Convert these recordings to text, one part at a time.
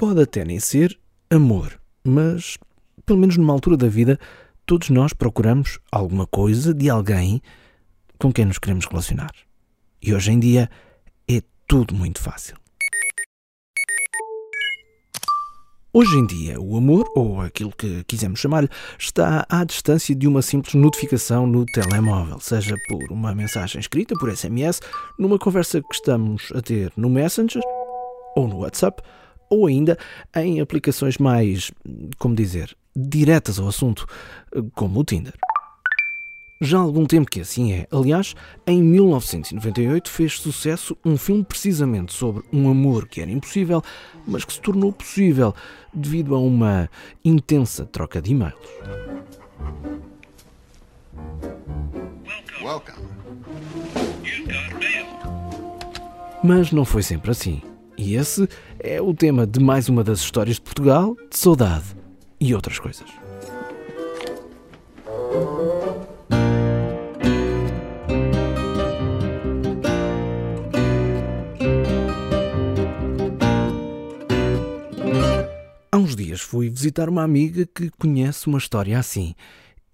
Pode até nem ser amor, mas, pelo menos numa altura da vida, todos nós procuramos alguma coisa de alguém com quem nos queremos relacionar. E hoje em dia é tudo muito fácil. Hoje em dia, o amor, ou aquilo que quisermos chamar-lhe, está à distância de uma simples notificação no telemóvel, seja por uma mensagem escrita, por SMS, numa conversa que estamos a ter no Messenger ou no WhatsApp, ou ainda em aplicações mais, como dizer, diretas ao assunto, como o Tinder. Já há algum tempo que assim é. Aliás, em 1998 fez sucesso um filme precisamente sobre um amor que era impossível, mas que se tornou possível devido a uma intensa troca de e-mails. Welcome. Mas não foi sempre assim. E esse é o tema de mais uma das histórias de Portugal, de saudade e outras coisas. Há uns dias fui visitar uma amiga que conhece uma história assim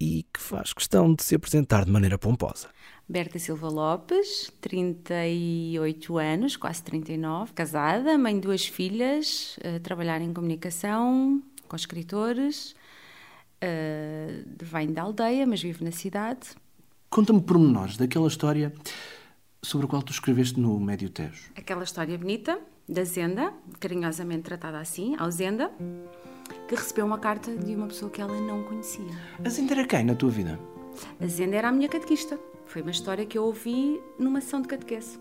e que faz questão de se apresentar de maneira pomposa. Berta Silva Lopes, 38 anos, quase 39, casada, mãe de duas filhas, a trabalhar em comunicação com escritores, uh, vem da aldeia, mas vive na cidade. Conta-me pormenores daquela história sobre a qual tu escreveste no Médio Tejo. Aquela história bonita da Zenda, carinhosamente tratada assim, ao Zenda, que recebeu uma carta de uma pessoa que ela não conhecia. A Zenda era quem na tua vida? A Zenda era a minha catequista. Foi uma história que eu ouvi numa sessão de catequese.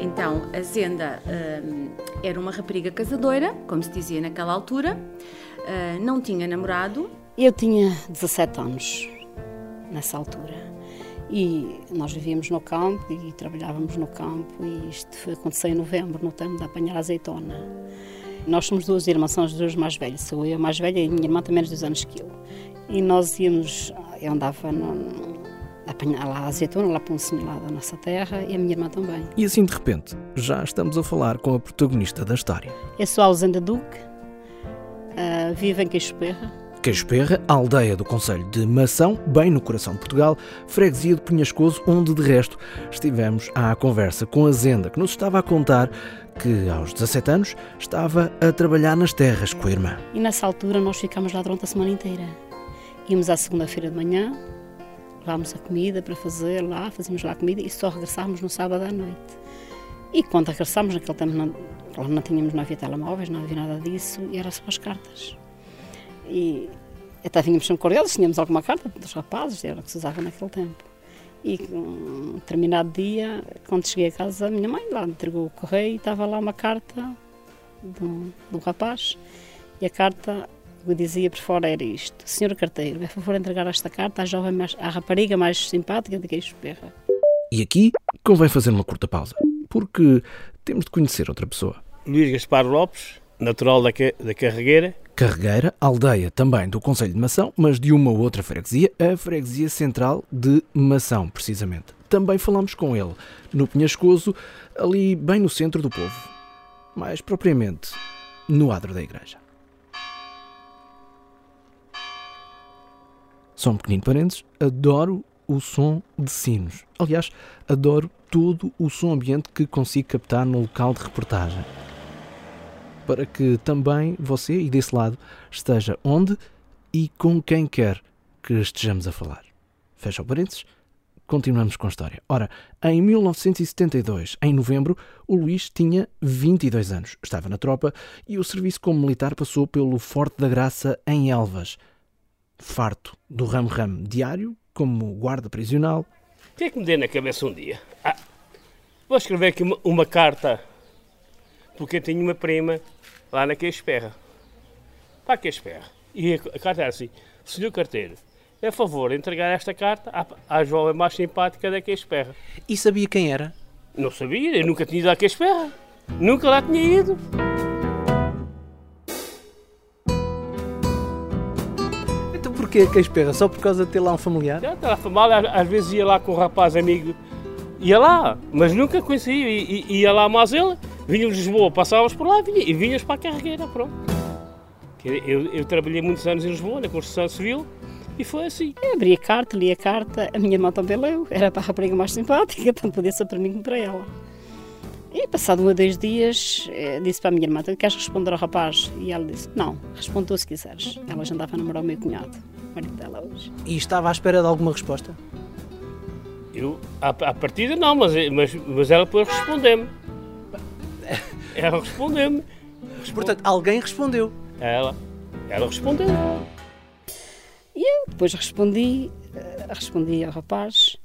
Então, a Zenda hum, era uma rapariga casadora, como se dizia naquela altura, uh, não tinha namorado. Eu tinha 17 anos nessa altura e nós vivíamos no campo e trabalhávamos no campo e isto aconteceu em novembro, no tempo de apanhar azeitona. Nós somos duas irmãs, somos as duas mais velhas. Sou eu a mais velha e a minha irmã tem menos dois anos que eu. E nós íamos, eu andava no, a apanhar lá a azeitona, lá para um senhor lá da nossa terra e a minha irmã também. E assim de repente, já estamos a falar com a protagonista da história. Eu sou a Ausenda Duque, uh, vivo em Queixo Perra, Queijo Perra, aldeia do Conselho de Mação, bem no coração de Portugal, freguesia de Pinhascoso, onde de resto estivemos à conversa com a Zenda, que nos estava a contar que aos 17 anos estava a trabalhar nas terras com a irmã. E nessa altura nós ficámos lá durante a semana inteira. Íamos à segunda-feira de manhã, levámos a comida para fazer lá, fazíamos lá a comida e só regressávamos no sábado à noite. E quando regressámos, naquele tempo não, não tínhamos, não havia telemóveis, não havia nada disso, e era só as cartas. E até vínhamos sempre com eles, tínhamos alguma carta dos rapazes, era o que se usava naquele tempo. E um determinado dia, quando cheguei a casa, a minha mãe lá entregou o correio e estava lá uma carta do, do rapaz. E a carta que dizia por fora era isto: Senhor carteiro, é favor entregar esta carta à jovem, mais, à rapariga mais simpática de Queixo Perra. E aqui convém fazer uma curta pausa, porque temos de conhecer outra pessoa. Luís Gaspar Lopes, natural da, da Carregueira, Carregueira, aldeia também do Conselho de Mação, mas de uma outra freguesia, a freguesia central de Mação, precisamente. Também falamos com ele, no Penhascoso, ali bem no centro do povo. Mais propriamente, no adro da igreja. Só um pequenino parênteses, adoro o som de sinos. Aliás, adoro todo o som ambiente que consigo captar no local de reportagem para que também você e desse lado esteja onde e com quem quer que estejamos a falar. Fecha o parênteses. Continuamos com a história. Ora, em 1972, em novembro, o Luís tinha 22 anos. Estava na tropa e o serviço como militar passou pelo Forte da Graça, em Elvas. Farto do ramo-ramo diário, como guarda prisional. O que é que me deu na cabeça um dia? Ah, vou escrever aqui uma, uma carta porque eu tinha uma prima lá na Queixperra. Para a Queixperra. E a carta era assim: Senhor carteiro, é favor entregar esta carta à, à jovem mais simpática da Queixperra. E sabia quem era? Não sabia, eu nunca tinha ido à Queixperra. Nunca lá tinha ido. porquê a Espera? Só por causa de ter lá um familiar? Já estava familiar, às vezes ia lá com o rapaz amigo, ia lá, mas nunca conhecia, ia lá mais ele, vinha de Lisboa, passávamos por lá vinha, e vinhas para a carregueira, pronto. Eu, eu, trabalhei muitos anos em Lisboa, na construção civil, e foi assim. Eu abri a carta, li a carta, a minha irmã também leu, era para a rapariga mais simpática, tanto podia ser para mim como para ela. E passado um ou dois dias, eh, disse para a minha irmã: Queres responder ao rapaz? E ela disse: Não, responde tu se quiseres. Ela já andava a namorar o meu cunhado, o marido dela hoje. E estava à espera de alguma resposta? Eu, à, à partida, não, mas, mas, mas ela depois respondeu-me. Ela respondeu-me. Portanto, alguém respondeu. Ela. Ela respondeu. E eu depois respondi, eh, respondi ao rapaz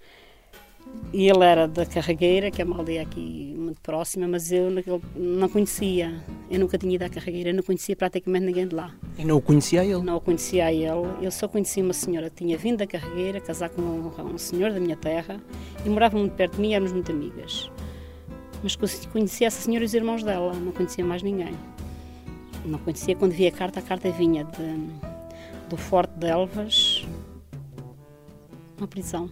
e ele era da Carregueira, que é uma aldeia aqui muito próxima, mas eu não conhecia. Eu nunca tinha ido à Carregueira, não conhecia praticamente ninguém de lá. E não o conhecia ele? Não o conhecia ele. Eu só conhecia uma senhora que tinha vindo da Carregueira, casar com um, um senhor da minha terra, e morava muito perto de mim e éramos muito amigas. Mas conhecia essa senhora e os irmãos dela, não conhecia mais ninguém. Não conhecia quando via a carta, a carta vinha de, do Forte de Elvas, uma prisão.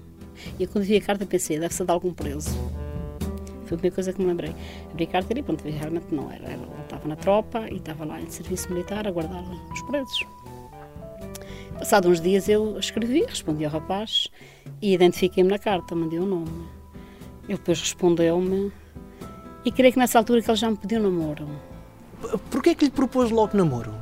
E quando vi a carta pensei, deve ser de algum preso. Foi a primeira coisa que me lembrei. Abri a carta e pronto, realmente não era. Ela estava na tropa e estava lá em serviço militar a guardar os presos. Passados uns dias eu escrevi, respondi ao rapaz e identifiquei-me na carta, mandei o um nome. Ele depois respondeu-me e creio que nessa altura que ele já me pediu namoro. Porquê é que lhe propôs logo namoro?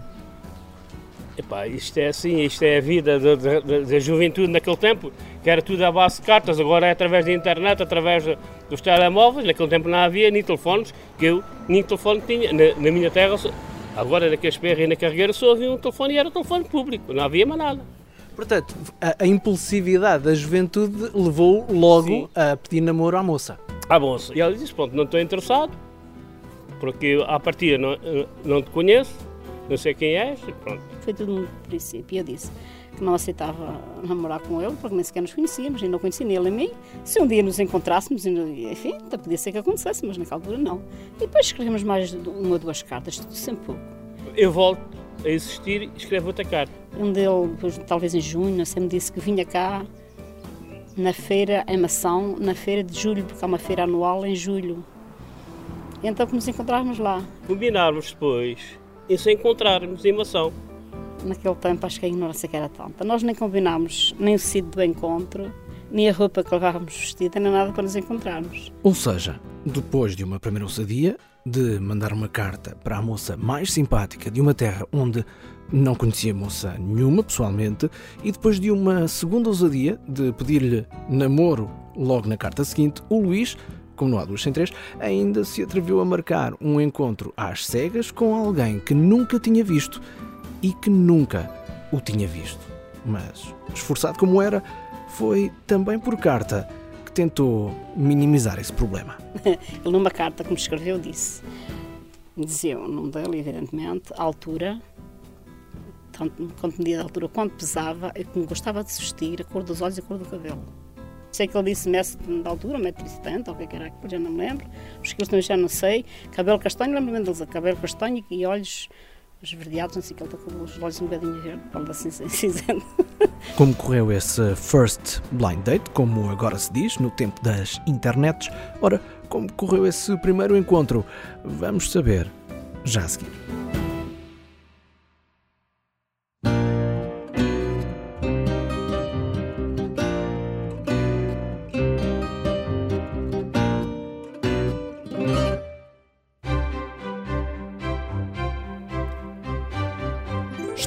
Epá, isto é assim, isto é a vida da, da, da, juventude naquele tempo, que era tudo à base de cartas, agora é através da internet, através dos telemóveis, naquele tempo não havia nem telefones, que eu nem telefone tinha, na, na minha terra, agora naqueles perros e na carreira só havia um telefone e era telefone público, não havia mais nada. Portanto, a, a impulsividade da juventude levou logo Sim. a pedir namoro à moça. À moça. E ela disse, pronto, não estou interessado, porque à partida não, não te conheço, não sei quem és, e pronto. Foi tudo no princípio. Eu disse que não aceitava namorar com ele, porque nem sequer nos conhecíamos, e não conhecia nem ele a mim. Se um dia nos encontrássemos, enfim, até podia ser que acontecesse, mas naquela altura não. E depois escrevemos mais uma ou duas cartas, tudo sempre pouco. Eu volto a existir e escrevo outra carta. Um dele, talvez em junho, sempre disse que vinha cá na feira em Mação, na feira de julho, porque há uma feira anual em julho. E então que nos encontrávamos lá. Combinarmos depois e se encontrarmos em Mação naquele tempo acho que a ignorância que era tanta. Nós nem combinámos nem o sítio do encontro, nem a roupa que levávamos vestida, nem nada para nos encontrarmos. Ou seja, depois de uma primeira ousadia, de mandar uma carta para a moça mais simpática de uma terra onde não conhecia moça nenhuma pessoalmente, e depois de uma segunda ousadia de pedir-lhe namoro logo na carta seguinte, o Luís como não há duas sem três, ainda se atreveu a marcar um encontro às cegas com alguém que nunca tinha visto e que nunca o tinha visto. Mas, esforçado como era, foi também por carta que tentou minimizar esse problema. Ele, numa carta que me escreveu, disse: dizia o nome dele, evidentemente, a altura, tanto quanto media a altura, quanto pesava, e como gostava de se vestir, a cor dos olhos e a cor do cabelo. Sei que ele disse mestre de altura, 1,70m, ou o que era aquilo, já não me lembro. Os quilos também já não sei. Cabelo castanho, lembro-me deles, cabelo castanho e olhos esverdeados, não sei que ele está com os olhos um bocadinho verdes, falando assim cinzento. Como correu esse first blind date, como agora se diz, no tempo das internets? Ora, como correu esse primeiro encontro? Vamos saber já a seguir.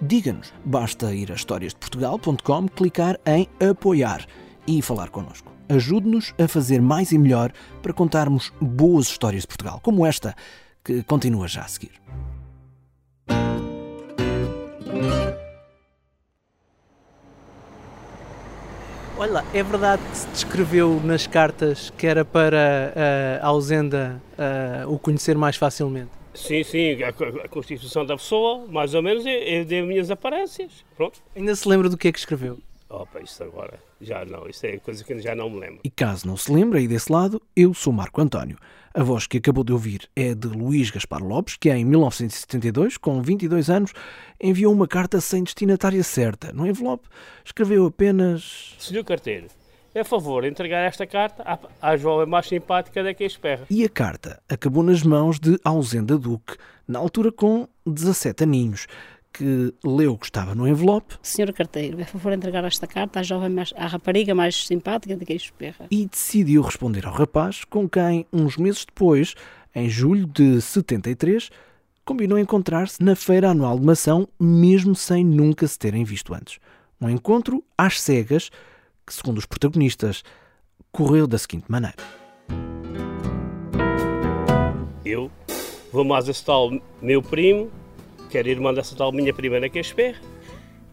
diga-nos. Basta ir a historiasdeportugal.com, clicar em apoiar e falar connosco. Ajude-nos a fazer mais e melhor para contarmos boas histórias de Portugal, como esta, que continua já a seguir. Olha é verdade que se descreveu nas cartas que era para uh, a ausenda uh, o conhecer mais facilmente? Sim, sim, a, a, constituição da pessoa, mais ou menos, é, é de minhas aparências. Pronto. Ainda se lembra do que é que escreveu? Opa, isso agora, já não, isso é coisa que já não me lembro. E caso não se lembre, aí desse lado, eu sou Marco António. A voz que acabou de ouvir é de Luís Gaspar Lopes, que em 1972, com 22 anos, enviou uma carta sem destinatária certa. No envelope, escreveu apenas... Senhor carteiro, é favor entregar esta carta à, à jovem mais simpática da que espera. E a carta acabou nas mãos de Ausenda Duque, na altura com 17 aninhos, que leu que estava no envelope. Senhor carteiro, é favor entregar esta carta à jovem, mais, à rapariga mais simpática de quem espera. E decidiu responder ao rapaz, com quem, uns meses depois, em julho de 73, combinou encontrar-se na feira anual de mação, mesmo sem nunca se terem visto antes. Um encontro às cegas, que, segundo os protagonistas, correu da seguinte maneira. Eu vou mais a tal meu primo, que era irmã dessa tal minha prima que espera.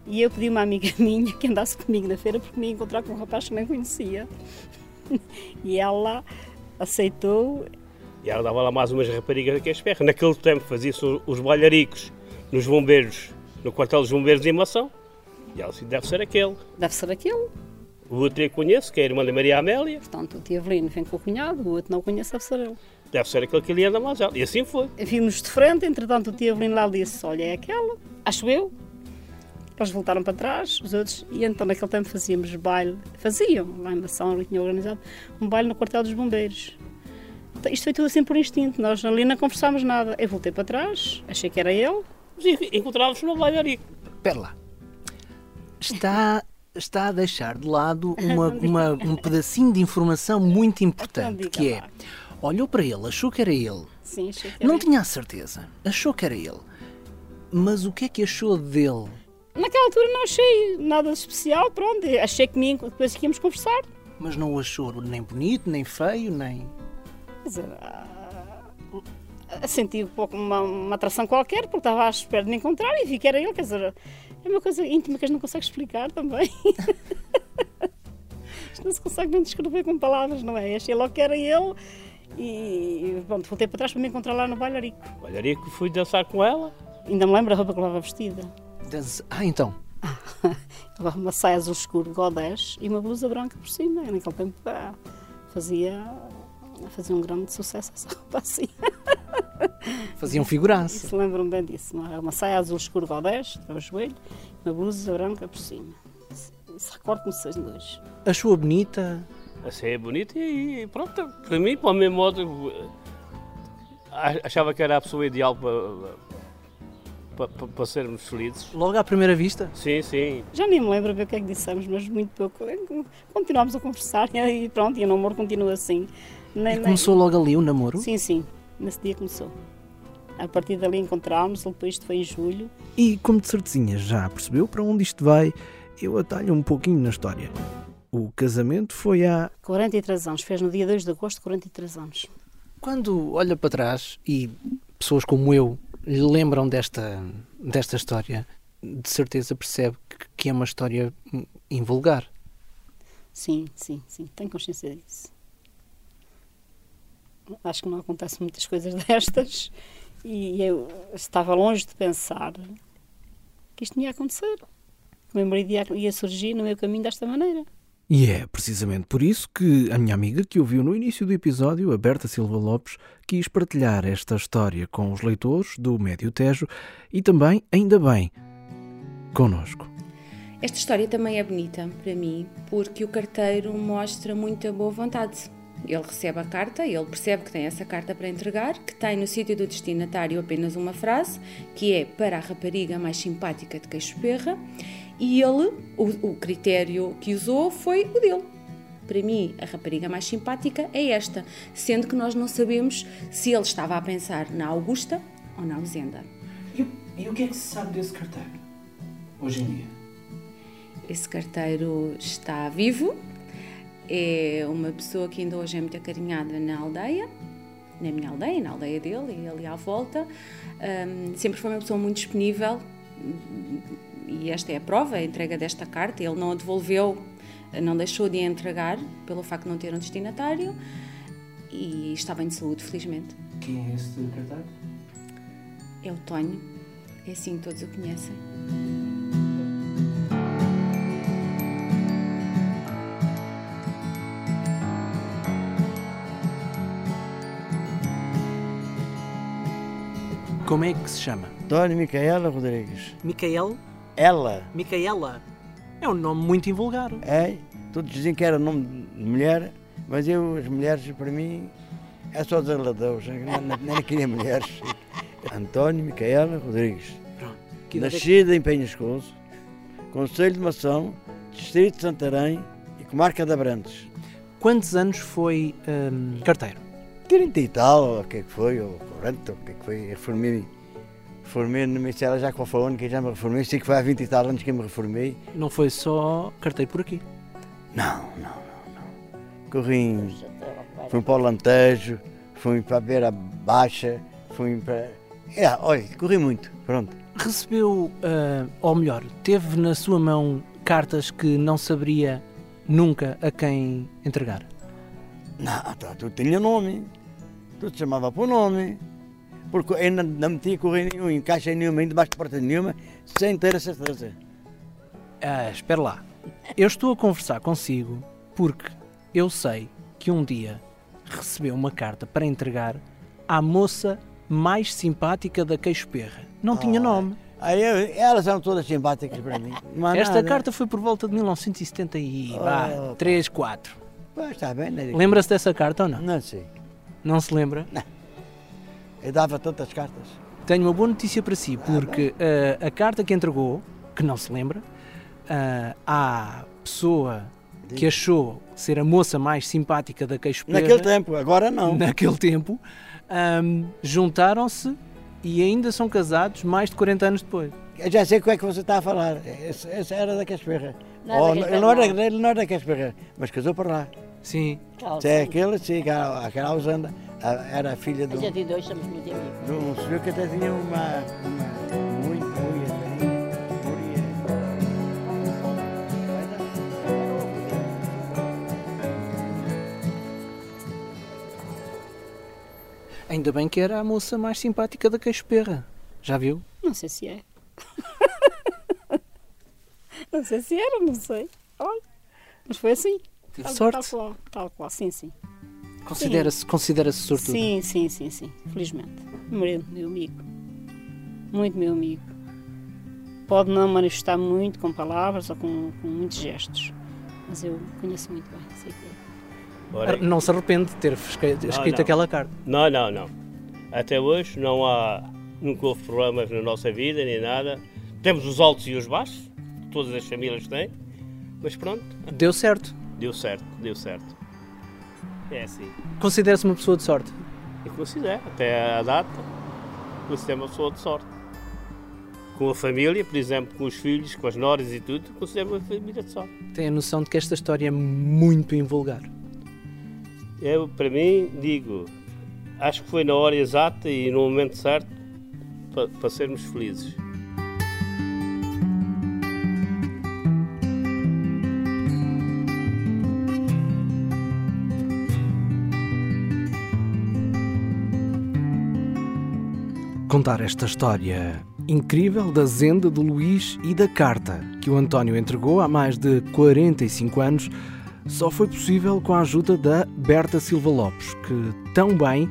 E eu pedi uma amiga minha que andasse comigo na feira porque me ia encontrar com um rapaz que nem conhecia. e ela aceitou. E ela dava lá mais umas raparigas que espera. Naquele tempo fazia-se os balharicos nos bombeiros, no quartel dos bombeiros em Mação. E ela disse, deve ser aquele. Deve ser aquele. O outro eu conheço, que é a irmã da Maria Amélia. Portanto, o tio Avelino vem com o cunhado, o outro não conhece, deve ser ele. Deve ser aquele que ele anda mais alto. E assim foi. Vimos de frente, entretanto o tio Avelino lá disse, olha, é aquela, acho eu. Eles voltaram para trás, os outros, e então naquele tempo fazíamos baile, faziam, lá em Mação, ali tinha organizado, um baile no quartel dos bombeiros. Então, isto foi tudo assim por instinto, nós ali não conversámos nada. Eu voltei para trás, achei que era ele. Encontrávamos no baile Espera lá. Está está a deixar de lado uma, uma, um pedacinho de informação muito importante, que é, olhou para ele, achou que era ele. Sim, achou que era Não tinha a certeza, achou que era ele. Mas o que é que achou dele? Naquela altura não achei nada especial, pronto, achei que depois que íamos conversar. Mas não o achou nem bonito, nem feio, nem... Quer dizer, senti um pouco uma, uma atração qualquer, porque estava à espera de me encontrar e vi que era ele, quer dizer, é uma coisa íntima que a gente não consegue explicar também. Isto não se consegue nem descrever com palavras, não é? Achei logo que era ele e pronto, voltei para trás para me encontrar lá no bailarico. Bailarico, fui dançar com ela. Ainda me lembro a roupa que levava vestida. Ah, então. levava uma saia azul escuro, godés e uma blusa branca por cima. Eu, naquele tempo fazia, fazia um grande sucesso essa roupa assim. Fazia um figuraço. Se lembram bem disso. Uma, uma saia azul escuro godés, até o joelho, uma blusa branca por cima. Se recordo-me seis dois. Achou bonita? Achei é bonita e, e pronto, para mim, para o meu modo, achava que era a pessoa ideal para, para, para, para, sermos felizes. Logo à primeira vista? Sim, sim. Já nem me lembro bem o que é que dissemos, mas muito pouco. Continuámos a conversar e pronto, e o namoro continua assim. Nem, e começou nem... logo ali o namoro? Sim, sim. Nesse dia começou. A partir dali encontrámos, depois isto foi em julho. E como de certezinha já percebeu para onde isto vai, eu atalho um pouquinho na história. O casamento foi há. 43 anos, fez no dia 2 de agosto 43 anos. Quando olha para trás e pessoas como eu lhe lembram desta, desta história, de certeza percebe que é uma história invulgar. Sim, sim, sim, tenho consciência disso. Acho que não acontecem muitas coisas destas e eu estava longe de pensar que isto ia acontecer. O meu marido ia, ia surgir no meu caminho desta maneira. E é precisamente por isso que a minha amiga que ouviu no início do episódio, a Berta Silva Lopes, quis partilhar esta história com os leitores do Médio Tejo e também, ainda bem, conosco. Esta história também é bonita para mim porque o carteiro mostra muita boa vontade. Ele recebe a carta, ele percebe que tem essa carta para entregar, que tem no sítio do destinatário apenas uma frase, que é para a rapariga mais simpática de queixo perra, e ele, o, o critério que usou foi o dele. Para mim, a rapariga mais simpática é esta, sendo que nós não sabemos se ele estava a pensar na Augusta ou na Ausenda. E, e o que é que se sabe desse carteiro, hoje em dia? Esse carteiro está vivo, é uma pessoa que ainda hoje é muito acarinhada na aldeia, na minha aldeia, na aldeia dele e ali à volta. Um, sempre foi uma pessoa muito disponível e esta é a prova, a entrega desta carta. Ele não a devolveu não deixou de a entregar pelo facto de não ter um destinatário e está bem de saúde, felizmente. Quem é esse cartaz? É o Tonho, é assim que todos o conhecem. Como é que se chama? Dona Micaela Rodrigues. Micael? Ela, Micaela. É um nome muito invulgar. é, todos dizem que era nome de mulher, mas eu, as mulheres, para mim, é só desaladeus, nem, nem queria mulheres. António Micaela Rodrigues. Pronto. Que é que- Nascida em Penhascoso, Conselho de Mação, Distrito de Santarém e Comarca de Abrantes. Quantos anos foi hum, carteiro? 30 e tal, o que é que foi, ou 40, o que é que foi, reformei Reformei no Ministério já foi o ano que já me reformei, sei que foi há 20 e tal anos que eu me reformei. Não foi só carteiro por aqui. Não, não, não, não. Corri, em- fui para o Lantejo, fui para a Beira Baixa, fui para... É, olha, corri muito, pronto. Recebeu, ah, ou melhor, teve na sua mão cartas que não saberia nunca a quem entregar. Não, tá, tu tinha nome, tu te chamava por nome. Porque eu não, não metia correr nenhum, em caixa nenhuma, nem debaixo de porta nenhuma, sem ter a certeza. Ah, espera lá. Eu estou a conversar consigo porque eu sei que um dia recebeu uma carta para entregar à moça mais simpática da Queixo Perra. Não tinha Ah, nome. Aí eu- elas eram todas simpáticas para mim. Esta nada. carta foi por volta de 1973, 4. Pois, está bem, né? Lembra-se dessa carta ou não? Não sei. Não se lembra? Eu dava tantas cartas. Tenho uma boa notícia para si, porque ah, a carta que entregou, que não se lembra, ah, à pessoa que achou ser a moça mais simpática da Queixo Naquele tempo, agora não. naquele tempo, ahm, juntaram-se e ainda são casados mais de 40 anos depois. Eu já sei o que é que você está a falar. Esse, esse era da Casperra. Não Oh, ele, não era, ele não era da Casperra, mas casou para lá. Sim. Se é aquele, sim, aquela, aquela Ausanda, era a filha de um, gente dois somos muito amigos. de um senhor que até tinha uma. uma muito, muito. Ainda bem que era a moça mais simpática da Queixo Perra. Já viu? Não sei se é. não sei se era, não sei. Olha, mas foi assim. Tive Tal- sorte. Tal qual, tal qual, sim, sim. Considera-se considera sortudo. Sim, sim, sim, sim. Felizmente. Meu, meu amigo. Muito meu amigo. Pode não manifestar muito com palavras ou com, com muitos gestos. Mas eu conheço muito bem, sei que é. Ora, Não se arrepende de ter escrito, escrito não. aquela carta. Não, não, não. Até hoje não há, nunca houve problemas na nossa vida, nem nada. Temos os altos e os baixos, todas as famílias têm, mas pronto, Deu certo. deu certo, deu certo. É assim. Considera-se uma pessoa de sorte. Eu considero, até a data, considero uma pessoa de sorte. Com a família, por exemplo, com os filhos, com as noras e tudo, considero uma família de sorte. Tem a noção de que esta história é muito invulgar. Eu, para mim, digo, acho que foi na hora exata e no momento certo para, para sermos felizes. Contar esta história incrível da Zenda do Luís e da carta que o António entregou há mais de 45 anos só foi possível com a ajuda da Berta Silva Lopes, que tão bem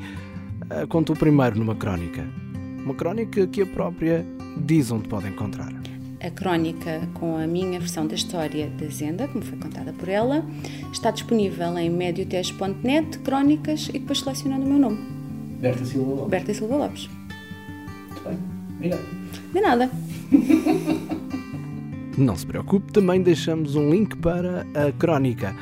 a contou primeiro numa crónica. Uma crónica que a própria diz onde pode encontrar. A crónica com a minha versão da história da Zenda, como foi contada por ela, está disponível em medioteste.net, crónicas e depois selecionando o meu nome, Berta Silva Lopes. Berta Silva Lopes. Obrigado. De nada. Não se preocupe, também deixamos um link para a crónica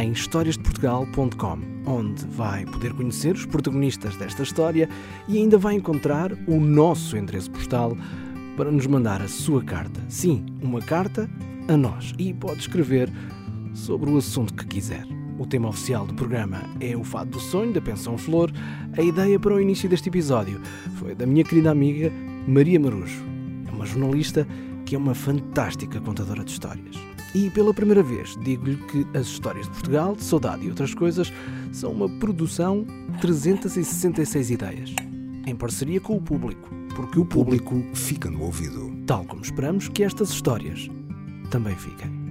em historiasdeportugal.com, onde vai poder conhecer os protagonistas desta história e ainda vai encontrar o nosso endereço postal para nos mandar a sua carta. Sim, uma carta a nós. E pode escrever sobre o assunto que quiser. O tema oficial do programa é o Fado do Sonho, da Pensão Flor. A ideia para o início deste episódio foi da minha querida amiga Maria Marujo. É uma jornalista que é uma fantástica contadora de histórias. E pela primeira vez digo-lhe que as histórias de Portugal, de saudade e outras coisas são uma produção 366 ideias, em parceria com o público, porque o público fica no ouvido. tal como esperamos que estas histórias também fiquem.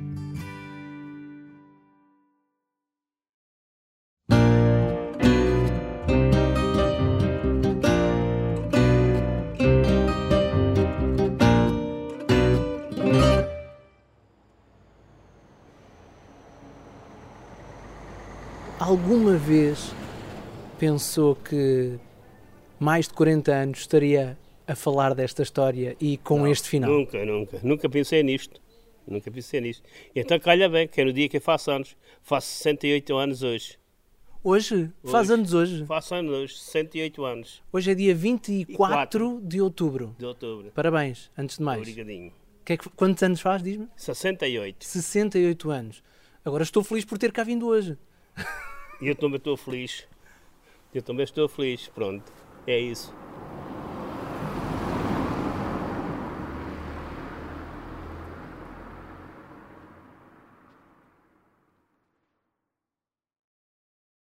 Alguma vez pensou que mais de 40 anos estaria a falar desta história e com Não, este final? Nunca, nunca. Nunca pensei nisto. Nunca pensei nisto. Então calha bem, que é no dia que eu faço anos. Faço 68 anos hoje. Hoje? Faz Hoje. anos hoje? Faço anos hoje, 68 anos Hoje é dia 24 de outubro. de outubro. Parabéns, antes de mais. Obrigadinho. Que é que- quantos anos faz, diz-me? 68. 68 anos. Agora estou feliz por ter cá vindo hoje. E eu também estou feliz. Eu também estou feliz. Pronto. É isso.